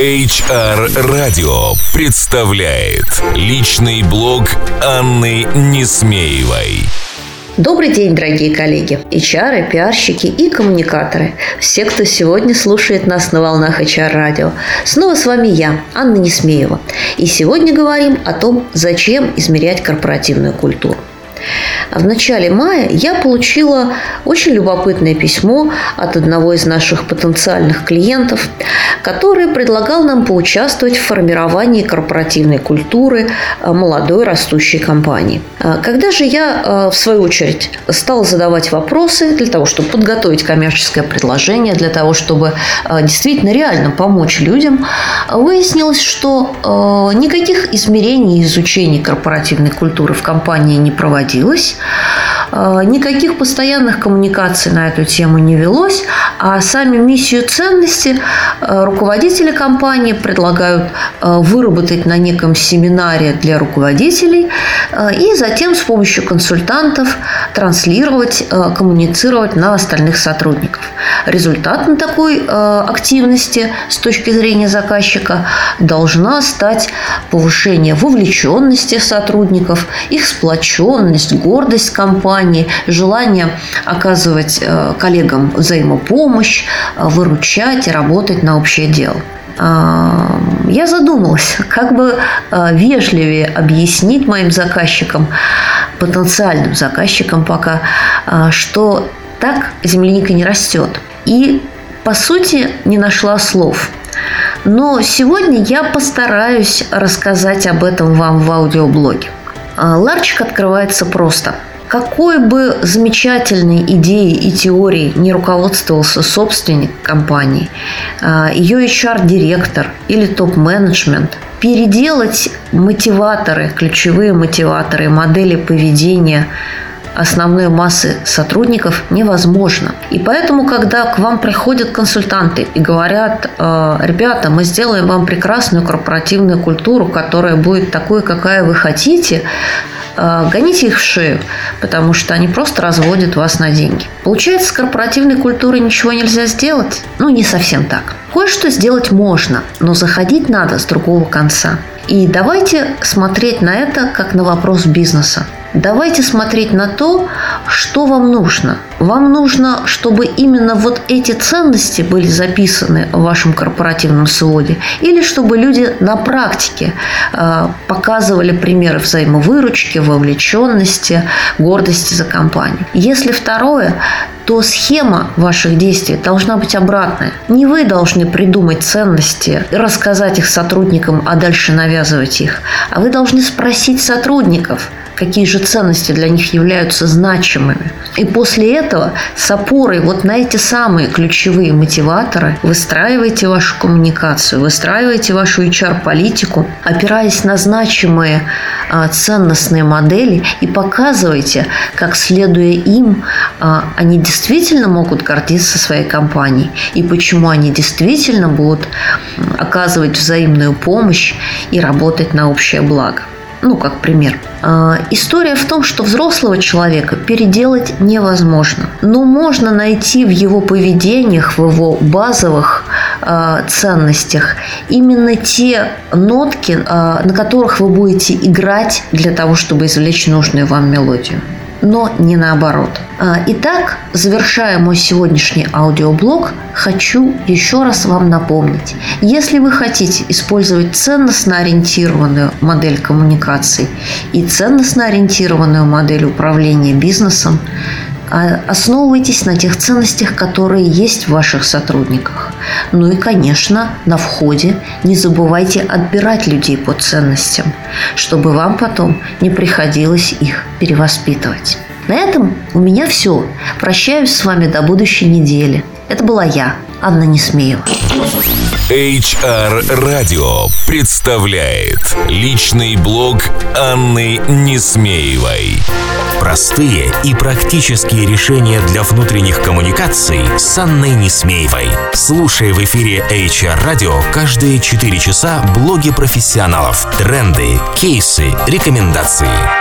HR Радио представляет личный блог Анны Несмеевой. Добрый день, дорогие коллеги, HR, пиарщики и коммуникаторы. Все, кто сегодня слушает нас на волнах HR радио. Снова с вами я, Анна Несмеева. И сегодня говорим о том, зачем измерять корпоративную культуру. В начале мая я получила очень любопытное письмо от одного из наших потенциальных клиентов, который предлагал нам поучаствовать в формировании корпоративной культуры э, молодой растущей компании. Э, когда же я, э, в свою очередь, стала задавать вопросы для того, чтобы подготовить коммерческое предложение, для того, чтобы действительно реально помочь людям, выяснилось, что никаких измерений и изучений корпоративной культуры в компании не проводилось. Э, никаких постоянных коммуникаций на эту тему не велось, а сами миссию ценности э, руководители компании предлагают э, выработать на неком семинаре для руководителей и затем с помощью консультантов транслировать, коммуницировать на остальных сотрудников. Результатом такой активности с точки зрения заказчика должна стать повышение вовлеченности сотрудников, их сплоченность, гордость компании, компании, желание оказывать э, коллегам взаимопомощь, э, выручать и работать на общее дело. А, я задумалась, как бы э, вежливее объяснить моим заказчикам, потенциальным заказчикам пока, что так земляника не растет. И, по сути, не нашла слов. Но сегодня я постараюсь рассказать об этом вам в аудиоблоге. Ларчик открывается просто – какой бы замечательной идеей и теорией не руководствовался собственник компании, а, ее HR-директор или топ-менеджмент, переделать мотиваторы, ключевые мотиваторы, модели поведения основной массы сотрудников невозможно. И поэтому, когда к вам приходят консультанты и говорят, «Э, ребята, мы сделаем вам прекрасную корпоративную культуру, которая будет такой, какая вы хотите, гоните их в шею, потому что они просто разводят вас на деньги. Получается, с корпоративной культурой ничего нельзя сделать? Ну, не совсем так. Кое-что сделать можно, но заходить надо с другого конца. И давайте смотреть на это как на вопрос бизнеса. Давайте смотреть на то, что вам нужно. Вам нужно, чтобы именно вот эти ценности были записаны в вашем корпоративном своде, или чтобы люди на практике э, показывали примеры взаимовыручки, вовлеченности, гордости за компанию. Если второе, то схема ваших действий должна быть обратная. Не вы должны придумать ценности, рассказать их сотрудникам, а дальше навязывать их, а вы должны спросить сотрудников – какие же ценности для них являются значимыми. И после этого с опорой вот на эти самые ключевые мотиваторы выстраивайте вашу коммуникацию, выстраивайте вашу HR-политику, опираясь на значимые а, ценностные модели и показывайте, как следуя им, а, они действительно могут гордиться своей компанией и почему они действительно будут оказывать взаимную помощь и работать на общее благо ну, как пример. А, история в том, что взрослого человека переделать невозможно. Но можно найти в его поведениях, в его базовых а, ценностях именно те нотки, а, на которых вы будете играть для того, чтобы извлечь нужную вам мелодию но не наоборот. А, итак, завершая мой сегодняшний аудиоблог, хочу еще раз вам напомнить. Если вы хотите использовать ценностно ориентированную модель коммуникаций и ценностно ориентированную модель управления бизнесом, а основывайтесь на тех ценностях, которые есть в ваших сотрудниках. Ну и, конечно, на входе не забывайте отбирать людей по ценностям, чтобы вам потом не приходилось их перевоспитывать. На этом у меня все. Прощаюсь с вами до будущей недели. Это была я, Анна Несмеева. HR Радио представляет личный блог Анны Несмеевой. Простые и практические решения для внутренних коммуникаций с Анной Несмеевой. Слушай в эфире HR Радио каждые 4 часа блоги профессионалов, тренды, кейсы, рекомендации.